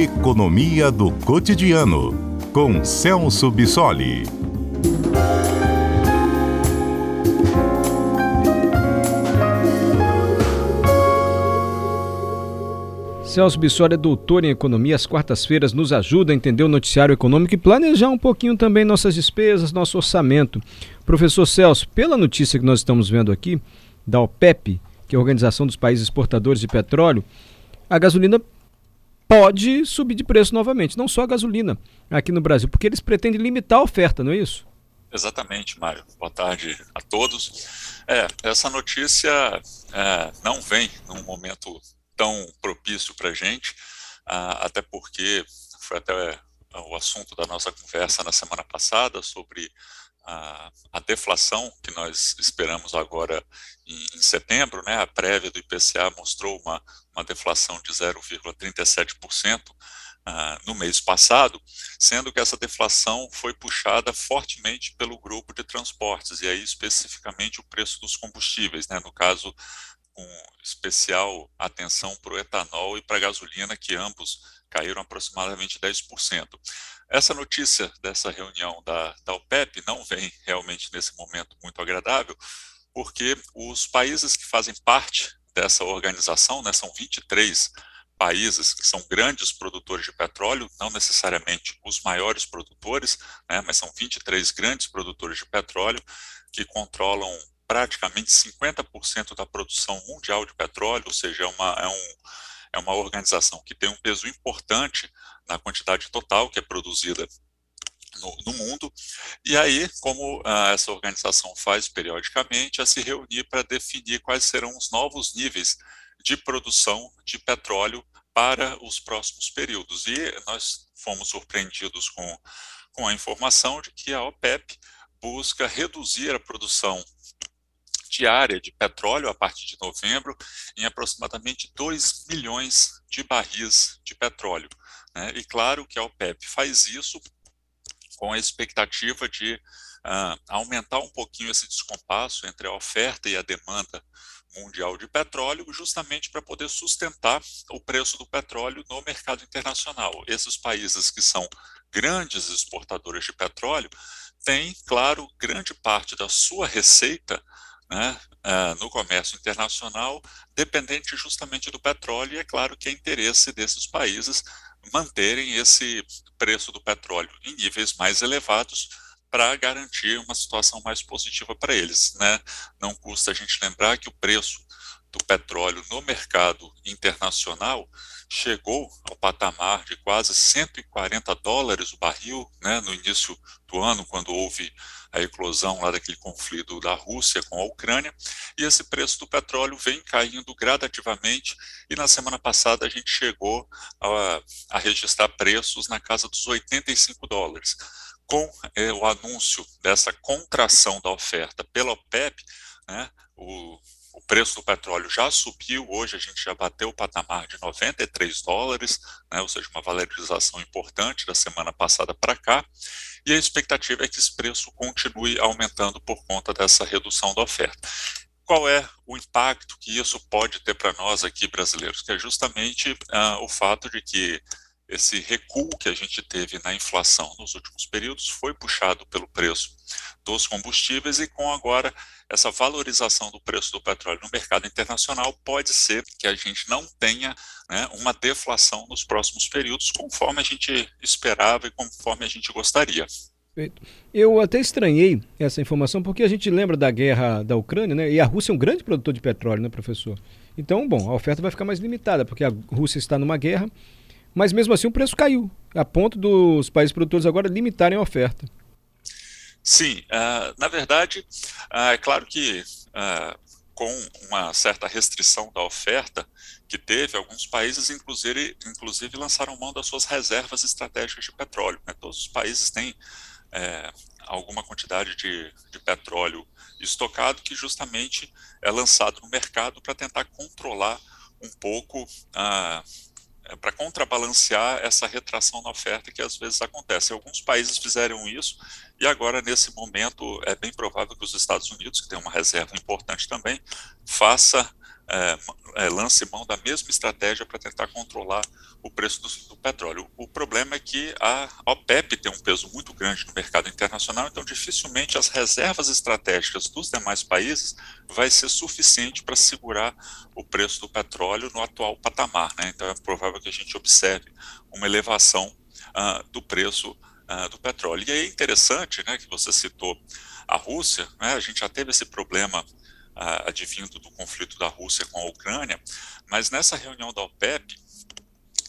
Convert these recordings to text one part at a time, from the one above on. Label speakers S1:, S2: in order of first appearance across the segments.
S1: Economia do Cotidiano, com Celso Bissoli.
S2: Celso Bissoli é doutor em economia. Às quartas-feiras nos ajuda a entender o noticiário econômico e planejar um pouquinho também nossas despesas, nosso orçamento. Professor Celso, pela notícia que nós estamos vendo aqui, da OPEP, que é a Organização dos Países Exportadores de Petróleo, a gasolina pode subir de preço novamente. Não só a gasolina aqui no Brasil, porque eles pretendem limitar a oferta, não é isso?
S3: Exatamente, Mário. Boa tarde a todos. É, essa notícia é, não vem num momento tão propício para a gente, até porque foi até o assunto da nossa conversa na semana passada sobre a, a deflação que nós esperamos agora em, em, setembro, né, a prévia do IPCA mostrou uma, uma deflação de 0,37% uh, no mês passado, sendo que essa deflação foi puxada fortemente pelo grupo de transportes, e aí especificamente o preço dos combustíveis, né, no caso com especial atenção para o etanol e para a gasolina, que ambos caíram aproximadamente 10%. Essa notícia dessa reunião da, da OPEP não vem realmente nesse momento muito agradável, porque os países que fazem parte dessa organização, né, são 23 países que são grandes produtores de petróleo, não necessariamente os maiores produtores, né, mas são 23 grandes produtores de petróleo que controlam praticamente 50% da produção mundial de petróleo, ou seja, é uma, é, um, é uma organização que tem um peso importante na quantidade total que é produzida no, no, mundo. E aí, como ah, essa organização faz periodicamente, é se reunir para definir quais serão os novos níveis de produção de petróleo para os próximos períodos. E nós fomos surpreendidos com, com a informação de que a OPEP busca reduzir a produção diária de petróleo a partir de novembro em aproximadamente 2 milhões de barris de petróleo. Né? E claro que a OPEP faz isso com a expectativa de uh, aumentar um pouquinho esse descompasso entre a oferta e a demanda mundial de petróleo, justamente para poder sustentar o preço do petróleo no mercado internacional. Esses países que são grandes exportadores de petróleo têm, claro, grande parte da sua receita né, uh, no comércio internacional, dependente justamente do petróleo, e é claro que é interesse desses países manterem esse preço do petróleo em níveis mais elevados para garantir uma situação mais positiva para eles. Né? Não custa a gente lembrar que o preço do petróleo no mercado internacional chegou ao patamar de quase 140 dólares o barril né, no início do ano, quando houve a eclosão lá daquele conflito da Rússia com a Ucrânia, e esse preço do petróleo vem caindo gradativamente, e na semana passada a gente chegou a, a registrar preços na casa dos 85 dólares. Com é, o anúncio dessa contração da oferta pela OPEP, né, o o preço do petróleo já subiu, hoje a gente já bateu o patamar de 93 dólares, né, ou seja, uma valorização importante da semana passada para cá, e a expectativa é que esse preço continue aumentando por conta dessa redução da oferta. Qual é o impacto que isso pode ter para nós aqui brasileiros? Que é justamente uh, o fato de que esse recuo que a gente teve na inflação nos últimos períodos foi puxado pelo preço dos combustíveis e com agora essa valorização do preço do petróleo no mercado internacional pode ser que a gente não tenha né, uma deflação nos próximos períodos conforme a gente esperava e conforme a gente gostaria.
S2: Eu até estranhei essa informação porque a gente lembra da guerra da Ucrânia, né? E a Rússia é um grande produtor de petróleo, né, professor? Então, bom, a oferta vai ficar mais limitada porque a Rússia está numa guerra mas mesmo assim o preço caiu, a ponto dos países produtores agora limitarem a oferta.
S3: Sim, uh, na verdade, uh, é claro que uh, com uma certa restrição da oferta que teve, alguns países inclusive, inclusive lançaram mão das suas reservas estratégicas de petróleo. Né? Todos os países têm é, alguma quantidade de, de petróleo estocado que justamente é lançado no mercado para tentar controlar um pouco a é, para contrabalancear essa retração na oferta que às vezes acontece. Alguns países fizeram isso e agora, nesse momento, é bem provável que os Estados Unidos, que tem uma reserva importante também, faça, é, é, lance mão da mesma estratégia para tentar controlar o preço do, do, petróleo. O problema é que a OPEP tem um peso muito grande no mercado internacional, então dificilmente as reservas estratégicas dos demais países vai ser suficiente para segurar o preço do petróleo no atual patamar. Né? Então é provável que a gente observe uma elevação uh, do preço uh, do petróleo. E é interessante né, que você citou a Rússia, né, a gente já teve esse problema advindo do conflito da Rússia com a Ucrânia, mas nessa reunião da OPEP,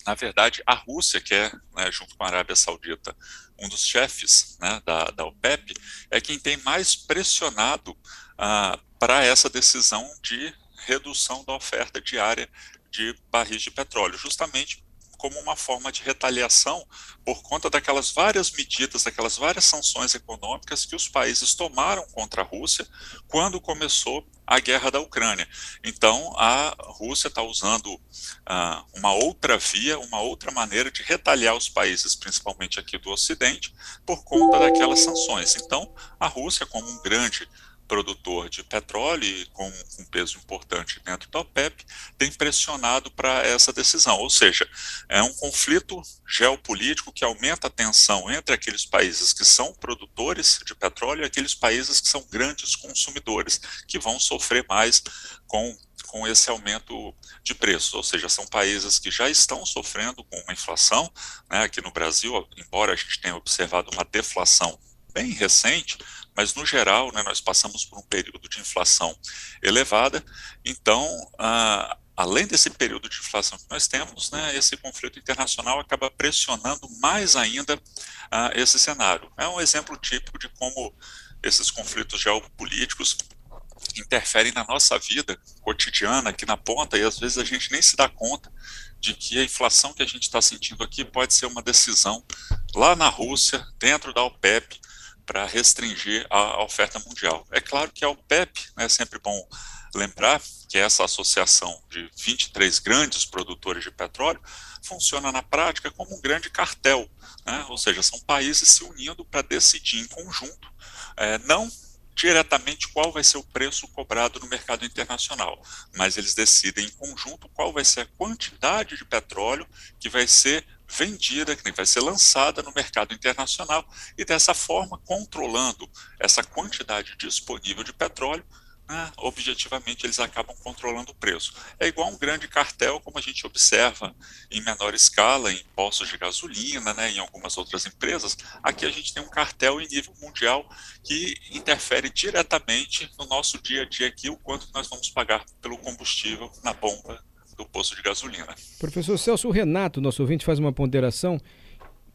S3: na verdade, a Rússia, que é, né, junto com a Arábia Saudita, um dos chefes né, da, da OPEP, é quem tem mais pressionado uh, para essa decisão de redução da oferta diária de barris de petróleo, justamente como uma forma de retaliação por conta daquelas várias medidas, daquelas várias sanções econômicas que os países tomaram contra a Rússia quando começou a guerra da Ucrânia. Então, a Rússia está usando uh, uma outra via, uma outra maneira de retaliar os países, principalmente aqui do Ocidente, por conta daquelas sanções. Então, a Rússia, como um grande produtor de petróleo com um peso importante dentro da OPEP, tem pressionado para essa decisão. Ou seja, é um conflito geopolítico que aumenta a tensão entre aqueles países que são produtores de petróleo e aqueles países que são grandes consumidores, que vão sofrer mais com com esse aumento de preços, ou seja, são países que já estão sofrendo com uma inflação, né, aqui no Brasil, embora a gente tenha observado uma deflação bem recente, mas no geral, né, nós passamos por um período de inflação elevada, então, ah, além desse período de inflação que nós temos, né, esse conflito internacional acaba pressionando mais ainda ah, esse cenário. É um exemplo típico de como esses conflitos geopolíticos interferem na nossa vida cotidiana aqui na ponta e às vezes a gente nem se dá conta de que a inflação que a gente está sentindo aqui pode ser uma decisão lá na Rússia, dentro da OPEP, para restringir a, oferta mundial. É claro que a OPEP, né, é sempre bom lembrar que essa associação de 23 grandes produtores de petróleo funciona na prática como um grande cartel, né, ou seja, são países se unindo para decidir em conjunto, é, não diretamente qual vai ser o preço cobrado no mercado internacional, mas eles decidem em conjunto qual vai ser a quantidade de petróleo que vai ser vendida, que vai ser lançada no mercado internacional e dessa forma controlando essa quantidade disponível de petróleo, né, objetivamente eles acabam controlando o preço. É igual um grande cartel, como a gente observa em menor escala em postos de gasolina, né, em algumas outras empresas. Aqui a gente tem um cartel em nível mundial que interfere diretamente no nosso dia a dia aqui, o quanto nós vamos pagar pelo combustível na bomba do posto de gasolina.
S2: Professor Celso, o Renato, nosso ouvinte, faz uma ponderação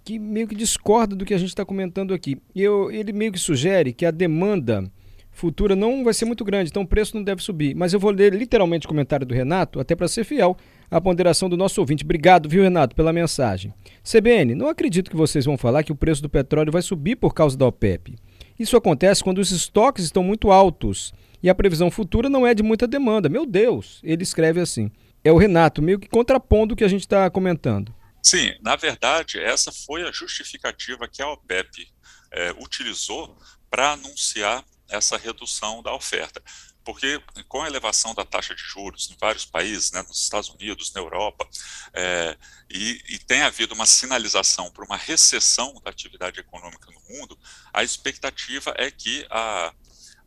S2: que meio que discorda do que a gente está comentando aqui. Eu, ele meio que sugere que a demanda futura não vai ser muito grande, então o preço não deve subir. Mas eu vou ler literalmente o comentário do Renato, até para ser fiel à ponderação do nosso ouvinte. Obrigado, viu, Renato, pela mensagem. CBN, não acredito que vocês vão falar que o preço do petróleo vai subir por causa da OPEP. Isso acontece quando os estoques estão muito altos e a previsão futura não é de muita demanda. Meu Deus, ele escreve assim é o Renato, meio que contrapondo o que a gente está comentando.
S3: Sim, na verdade, essa foi a justificativa que a OPEP é, utilizou para anunciar essa redução da oferta. Porque com a elevação da taxa de juros em vários países, né, nos Estados Unidos, na Europa, é, e, e, tem havido uma sinalização para uma recessão da atividade econômica no mundo, a expectativa é que a,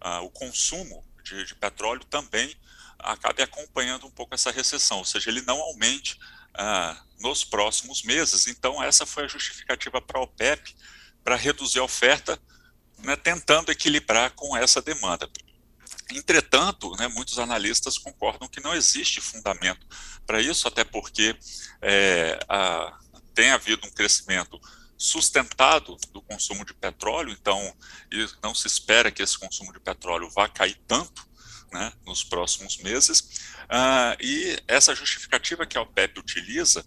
S3: a, o consumo de, de petróleo também acabe acompanhando um pouco essa recessão, ou seja, ele não aumente ah, nos próximos meses. Então, essa foi a justificativa para a OPEP para reduzir a oferta, né, tentando equilibrar com essa demanda. Entretanto, né, muitos analistas concordam que não existe fundamento para isso, até porque é, a, tem havido um crescimento sustentado do consumo de petróleo, então não se espera que esse consumo de petróleo vá cair tanto né, nos próximos meses. Uh, e essa justificativa que a OPEP utiliza,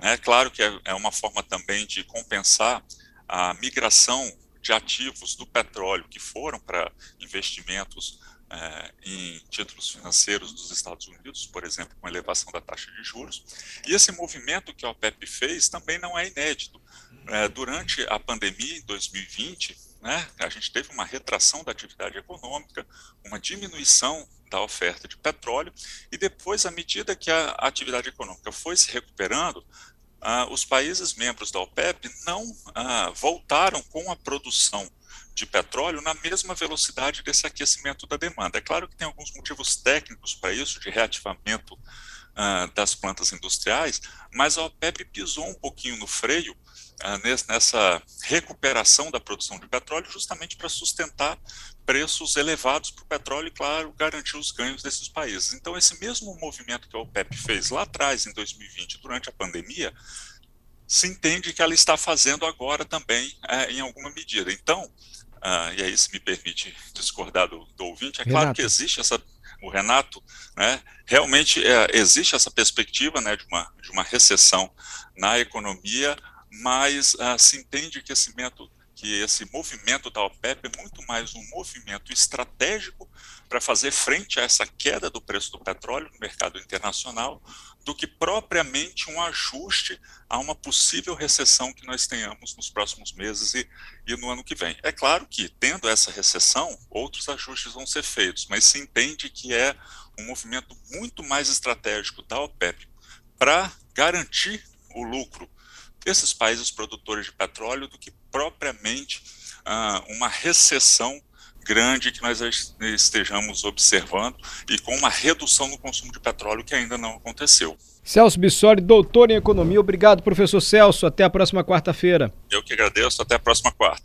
S3: né, claro que é, é uma forma também de compensar a migração de ativos do petróleo que foram para investimentos é, em títulos financeiros dos Estados Unidos, por exemplo, com elevação da taxa de juros. E esse movimento que a OPEP fez também não é inédito. É, durante a pandemia, em 2020, né, a gente teve uma retração da atividade econômica, uma diminuição da oferta de petróleo, e depois, à medida que a atividade econômica foi se recuperando, ah, os países membros da OPEP não ah, voltaram com a produção de petróleo na mesma velocidade desse aquecimento da demanda. É claro que tem alguns motivos técnicos para isso, de reativamento ah, das plantas industriais, mas a OPEP pisou um pouquinho no freio nessa recuperação da produção de petróleo, justamente para sustentar preços elevados para o petróleo e, claro, garantir os ganhos desses países. Então, esse mesmo movimento que a OPEP fez lá atrás, em 2020, durante a pandemia, se entende que ela está fazendo agora também, é, em alguma medida. Então, ah, e aí se me permite discordar do, do ouvinte, é Renato. claro que existe essa, o Renato, né, realmente é, existe essa perspectiva né, de, uma, de uma recessão na economia, mas ah, se entende que esse método que esse movimento da OPEP é muito mais um movimento estratégico para fazer frente a essa queda do preço do petróleo no mercado internacional, do que propriamente um ajuste a uma possível recessão que nós tenhamos nos próximos meses e, e no ano que vem. É claro que, tendo essa recessão, outros ajustes vão ser feitos, mas se entende que é um movimento muito mais estratégico da OPEP para garantir o lucro desses países produtores de petróleo do que propriamente ah, uma recessão grande que nós estejamos observando e com uma redução no consumo de petróleo que ainda não aconteceu.
S2: Celso Bissoli, doutor em economia. Obrigado, professor Celso. Até a próxima quarta-feira.
S3: Eu que agradeço. Até a próxima quarta.